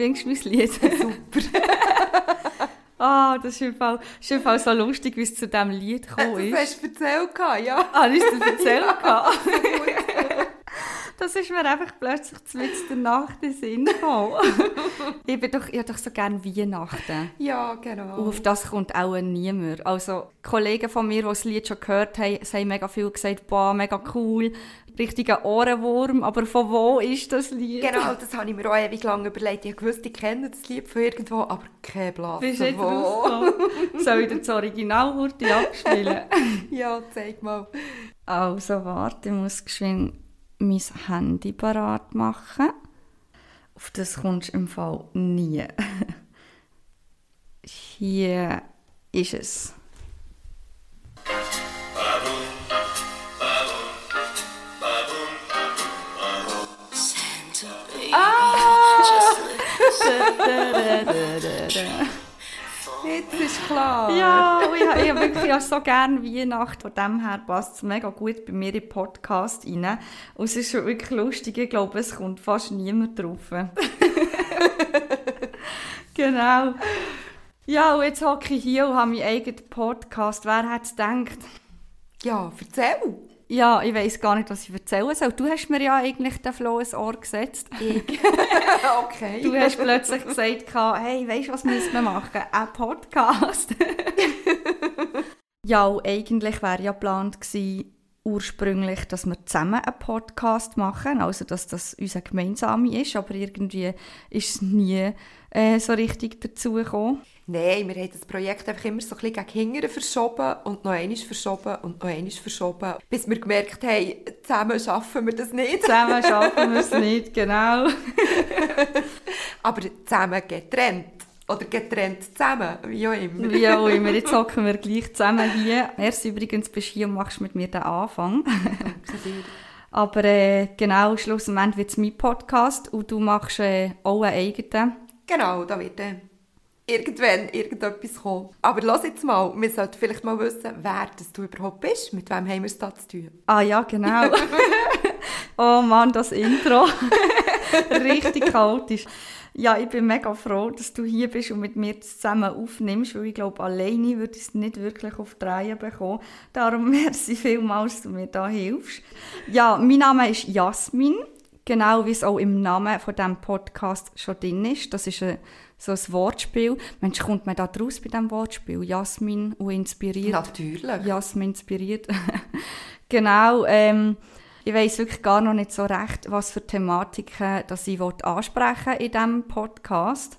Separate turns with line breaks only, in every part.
du mein Lied?
Super.
Ah, das ist im Fall, ist im Fall so lustig, wie es zu diesem Lied gekommen
Das
ist.
hast du erzählt, ja.
Ah, hast du das erzählt? gehabt? Das ist mir einfach plötzlich mitten der Nacht in Sinn gekommen. ich bin doch, ich habe doch so gerne Weihnachten.
Ja, genau.
Und auf das kommt auch niemand. Also, Kollegen von mir, die das Lied schon gehört haben, haben mega viel gesagt, boah, mega cool, richtiger Ohrenwurm. Aber von wo ist das Lied?
Genau, das habe ich mir auch ewig lange überlegt. Ich wusste, ich kenne das Lied von irgendwo, aber kein Blatt.
Bist du
wo.
Soll ich dir das Originalhurti abspielen?
Ja, zeig mal.
Also, warte, ich muss geschwind mein Handy parat machen. Auf das kommst du im Fall nie. Hier ist es.
Jetzt ist klar.
Ja, ich, ich habe wirklich auch so gerne Weihnachten. Von dem her passt es mega gut bei mir in den Podcast rein. Und es ist schon wirklich lustig. Ich glaube, es kommt fast niemand drauf. genau. Ja, und jetzt hocke ich hier und habe meinen eigenen Podcast. Wer hätte es gedacht?
Ja, erzähl.
Ja, ich weiß gar nicht, was ich erzählen soll. Du hast mir ja eigentlich den Floh ins Ohr gesetzt.
okay.
Du hast plötzlich gesagt, hey, weißt du, was müssen wir machen? Ein Podcast. ja, und eigentlich wäre ja geplant gewesen, ursprünglich, dass wir zusammen einen Podcast machen, also dass das unser gemeinsame ist, aber irgendwie ist es nie äh, so richtig dazu gekommen.
Nein, wir haben das Projekt einfach immer so ein bisschen gegen hinten verschoben und noch einmal verschoben und noch einmal verschoben, bis wir gemerkt haben, zusammen schaffen wir das nicht.
Zusammen schaffen wir es nicht, genau.
Aber zusammen getrennt. Oder getrennt zusammen, wie auch immer.
Wie auch immer, jetzt hocken wir gleich zusammen hier. Erst übrigens bist du hier und machst mit mir den Anfang. Aber äh, genau, schlussendlich wird es mein Podcast und du machst äh, auch einen eigenen.
Genau, da wird äh, irgendwann irgendetwas kommen. Aber lass jetzt mal, wir sollten vielleicht mal wissen, wer das du überhaupt bist. Mit wem haben wir es da zu tun?
Ah ja, genau. oh Mann, das Intro. Richtig chaotisch. Ja, ich bin mega froh, dass du hier bist und mit mir zusammen aufnimmst, weil ich glaube, alleine würde ich es nicht wirklich auf die Reihe bekommen. Darum merci vielmals, dass du mir da hilfst. Ja, mein Name ist Jasmin, genau wie es auch im Namen von diesem Podcast schon drin ist. Das ist ein, so ein Wortspiel. Mensch, kommt man da draus bei diesem Wortspiel? Jasmin und inspiriert.
Natürlich.
Jasmin inspiriert. genau. Ähm, ich weiß wirklich gar noch nicht so recht, was für Thematiken dass ich ansprechen in diesem Podcast.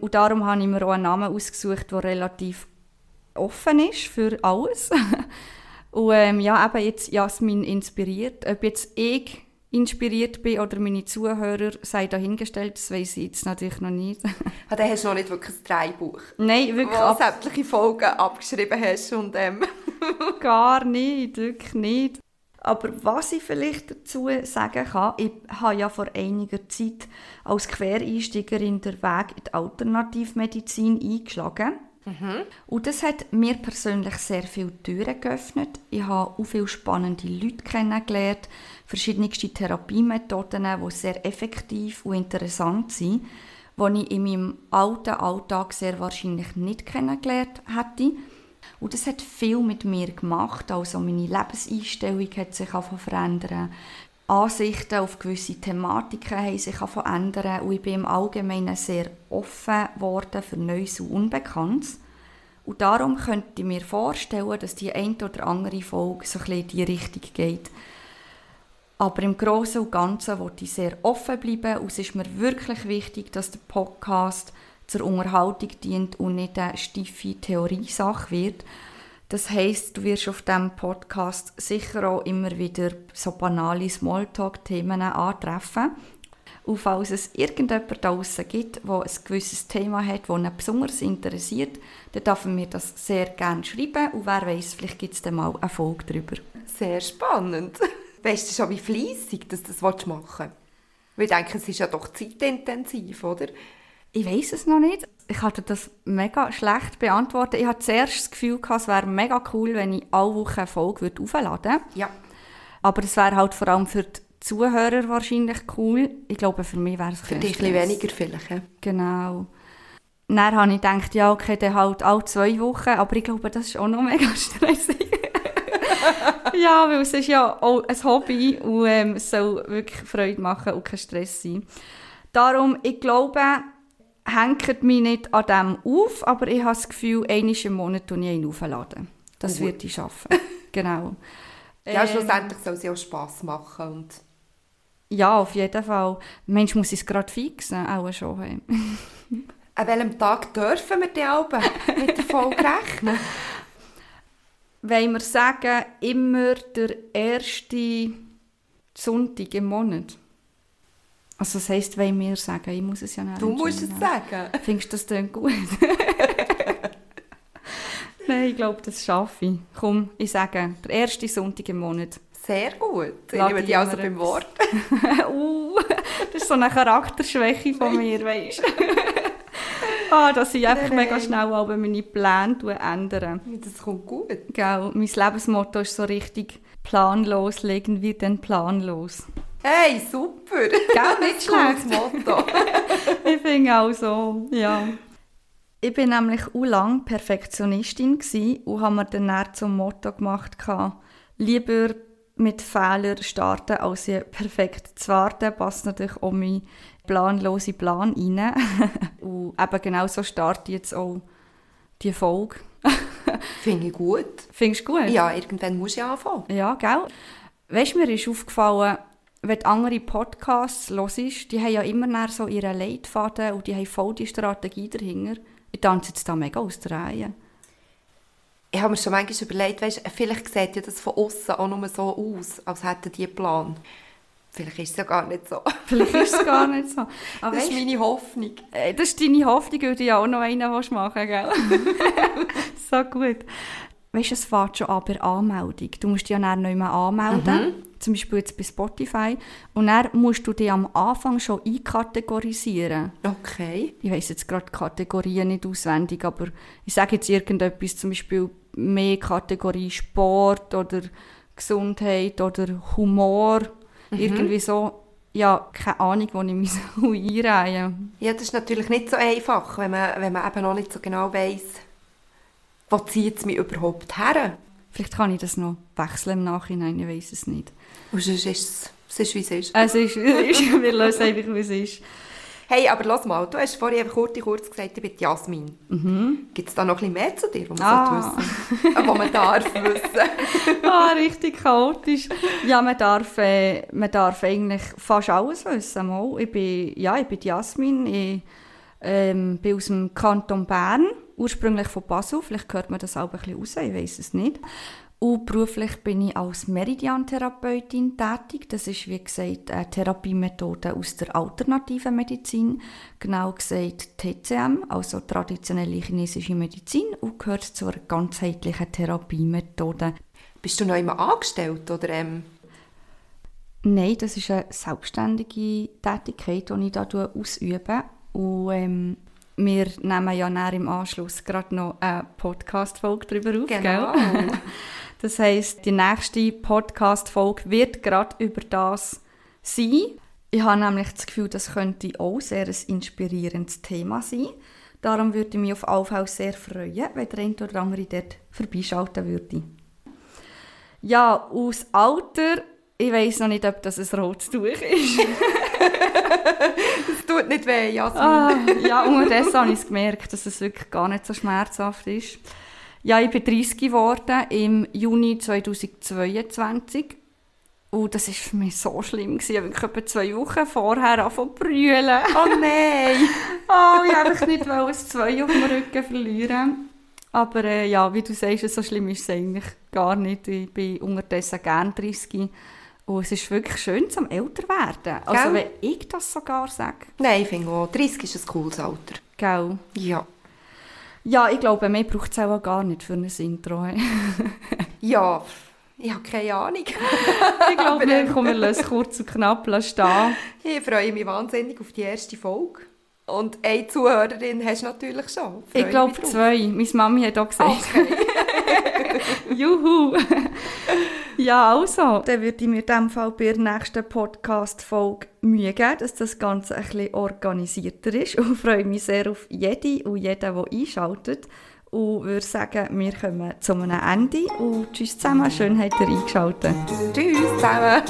Und darum habe ich mir auch einen Namen ausgesucht, der relativ offen ist für alles. Und ähm, ja, eben jetzt Jasmin inspiriert. Ob jetzt ich inspiriert bin oder meine Zuhörer, sei dahingestellt, das weiß ich jetzt natürlich noch nicht.
Ah, dann hast du noch nicht wirklich ein Dreibuch,
Nein, wirklich
wo
ab
sämtliche Folgen abgeschrieben hast und ähm,
gar nicht, wirklich nicht. Aber was ich vielleicht dazu sagen kann, ich habe ja vor einiger Zeit als Quereinsteigerin den Weg in die Alternativmedizin eingeschlagen. Und das hat mir persönlich sehr viele Türen geöffnet. Ich habe auch viele spannende Leute kennengelernt, verschiedenste Therapiemethoden, die sehr effektiv und interessant sind, die ich in meinem alten Alltag sehr wahrscheinlich nicht kennengelernt hätte. Und das hat viel mit mir gemacht. Also meine Lebenseinstellung hat sich verändern. Ansichten auf gewisse Thematiken haben sich ändern. Und ich bin im Allgemeinen sehr offen geworden für Neues und Unbekanntes. Und darum könnte ich mir vorstellen, dass die eine oder andere Folge so ein in die Richtung geht. Aber im Großen und Ganzen wollte ich sehr offen bleiben. Und es ist mir wirklich wichtig, dass der Podcast zur Unterhaltung dient und nicht eine steife Theoriesache wird. Das heisst, du wirst auf diesem Podcast sicher auch immer wieder so banale Smalltalk-Themen antreffen. Und falls es irgendjemand da draussen gibt, der ein gewisses Thema hat, das ihn besonders interessiert, dann darf er mir das sehr gerne schreiben. Und wer weiß, vielleicht gibt es dann mal eine Folge darüber.
sehr spannend. Weißt du schon, wie fleissig dass du das machen willst? Weil ich denke, es ist ja doch zeitintensiv, oder?
Ich weiß es noch nicht. Ich dir das mega schlecht beantworten. Ich hatte zuerst das Gefühl, gehabt, es wäre mega cool, wenn ich alle Wochen eine Folge würde aufladen würde.
Ja.
Aber es wäre halt vor allem für die Zuhörer wahrscheinlich cool. Ich glaube, für mich wäre es
Für dich ein weniger vielleicht, ja.
Genau. Dann habe ich gedacht, ja, okay, dann halt alle zwei Wochen, aber ich glaube, das ist auch noch mega stressig. ja, weil es ist ja auch ein Hobby und ähm, es soll wirklich Freude machen und kein Stress sein. Darum, ich glaube, hängt mich nicht an dem auf, aber ich habe das Gefühl, einmal im Monat tue ich ihn aufladen. Das
Gut.
wird ich schaffen. genau.
Ja,
Ähm,
schlussendlich soll es ja auch Spass machen und
Ja, auf jeden Fall. Mensch muss es gerade fixen, auch schon. hey.
an welchem Tag dürfen wir die Alben mit der Folge rechnen?
Wenn wir sagen, immer der erste Sonntag im Monat. Also das heisst, wenn wir sagen, ich muss es ja nicht
Du musst es sagen.
Findest du das dann gut? Nein, ich glaube, das schaffe ich. Komm, ich sage, der erste Sonntag im Monat.
Sehr gut. Ich nehme
ich
die also beim. Wort.
uh, das ist so eine Charakterschwäche von mir, weißt du? ah, dass ich einfach
Nein,
mega schnell aber meine Pläne ändere.
Das kommt gut.
Gell, mein Lebensmotto ist so richtig planlos, legen wir denn planlos.
Hey, super.
Gell, nicht schlecht.
Motto.
Ich finde auch so, ja. Ich bin nämlich auch lang Perfektionistin und habe mir dann zum Motto gemacht, lieber mit Fehlern starten, als sie perfekt zu warten, passt natürlich auch mein planlose Plan rein. und eben genau so starte ich jetzt auch die Folge.
Finde ich gut.
Findest du gut?
Ja, irgendwann du ja anfangen.
Ja, gell? Weißt du, mir ist aufgefallen, wenn du andere Podcasts hörst, die haben ja immer so ihre Leitfaden und die haben voll die Strategie dahinter. Ich tanze jetzt da mega aus der Reihe.
Ich habe mir schon manchmal überlegt, weißt, vielleicht sieht ja das von außen auch nur so aus, als hätten die einen Plan. Vielleicht ist es ja gar nicht so.
Vielleicht ist es gar nicht so. Aber
Das ist
weißt,
meine Hoffnung.
äh, das ist deine Hoffnung, weil du ja auch noch einen willst machen gell? so gut. Weißt es fängt schon der Anmeldung. Du musst dich ja dann nicht mehr anmelden, zum Beispiel jetzt bei Spotify. Und dann musst du dich am Anfang schon einkategorisieren.
Okay.
ich weiß jetzt gerade die Kategorien nicht auswendig, aber ich sage jetzt irgendetwas, zum Beispiel mehr Kategorie Sport oder Gesundheit oder Humor, irgendwie so. Ja, keine Ahnung, wo ich mich so einreihe.
Ja, das ist natürlich nicht so einfach, wenn man, wenn man eben noch nicht so genau weiss, wo zieht es mich überhaupt her.
Vielleicht kann ich das noch wechseln im Nachhinein, ich weiß es nicht.
Und sonst ist es, ist, wie es ist.
Es ist, wir lösen einfach, wie es ist.
Hey, aber lass mal, du hast vorhin kurz, kurz gesagt, ich bin Jasmin. Gibt es da noch ein bisschen mehr zu dir, was man
Ah.
wissen was man darf wissen?
ah, richtig chaotisch. Ja, man darf, äh, man darf eigentlich fast alles wissen. Mal. Ich bin, ja, ich bin Jasmin. Ich ähm, bin aus dem Kanton Bern, ursprünglich von Basel. Vielleicht hört man das auch ein bisschen raus, ich weiß es nicht. Und beruflich bin ich als Meridian-Therapeutin tätig. Das ist, wie gesagt, eine Therapiemethode aus der alternativen Medizin. Genau gesagt TCM, also traditionelle chinesische Medizin, und gehört zur ganzheitlichen Therapiemethode.
Bist du noch immer angestellt? Oder, ähm,
Nein, das ist eine selbstständige Tätigkeit, die ich hier ausübe. Und ähm, wir nehmen ja näher im Anschluss gerade noch eine Podcast-Folge darüber auf.
Genau.
Gell? Das heisst, die nächste Podcast-Folge wird gerade über das sein. Ich habe nämlich das Gefühl, das könnte auch sehr ein inspirierendes Thema sein. Darum würde ich mich auf alle Fälle sehr freuen, wenn der eine oder andere dort vorbeischalten würde. Ja, aus Alter, ich weiß noch nicht, ob das ein rotes Tuch ist.
tut nicht weh, Jasmin.
ah, ja, unterdessen habe ich es gemerkt, dass es wirklich gar nicht so schmerzhaft ist. Ja, ich bin 30 geworden im Juni 2022. Und das war für mich so schlimm. gewesen. Ich habe wirklich etwa zwei Wochen vorher angefangen zu brüllen.
Oh nein!
Oh, ich wollte nicht ein Zwei auf dem Rücken verlieren. Aber äh, ja, wie du sagst, so schlimm ist es eigentlich gar nicht. Ich bin unterdessen gern 30. Und es ist wirklich schön zum älter werden. Also
Gell?
wenn ich das sogar sage.
Nein, ich finde auch, 30 ist ein cooles Alter.
Gell?
Ja.
Ja, ich glaube, mehr braucht es auch gar nicht für ein Intro.
Ja, ich habe keine Ahnung.
ich glaube, wir kommen es kurz und knapp stehen.
Ich freue mich wahnsinnig auf die erste Folge. Und eine Zuhörerin hast du natürlich schon. Freue
Ich glaube zwei. Meine Mami hat auch gesagt.
Okay.
Juhu! Ja, also, dann würde ich mir in diesem Fall bei der nächsten Podcast-Folge Mühe geben, dass das Ganze ein bisschen organisierter ist. Und freue mich sehr auf jede und jeden, der einschaltet. Und würde sagen, wir kommen zu einem Ende. Und tschüss zusammen, schön habt ihr eingeschaltet.
Tschüss zusammen.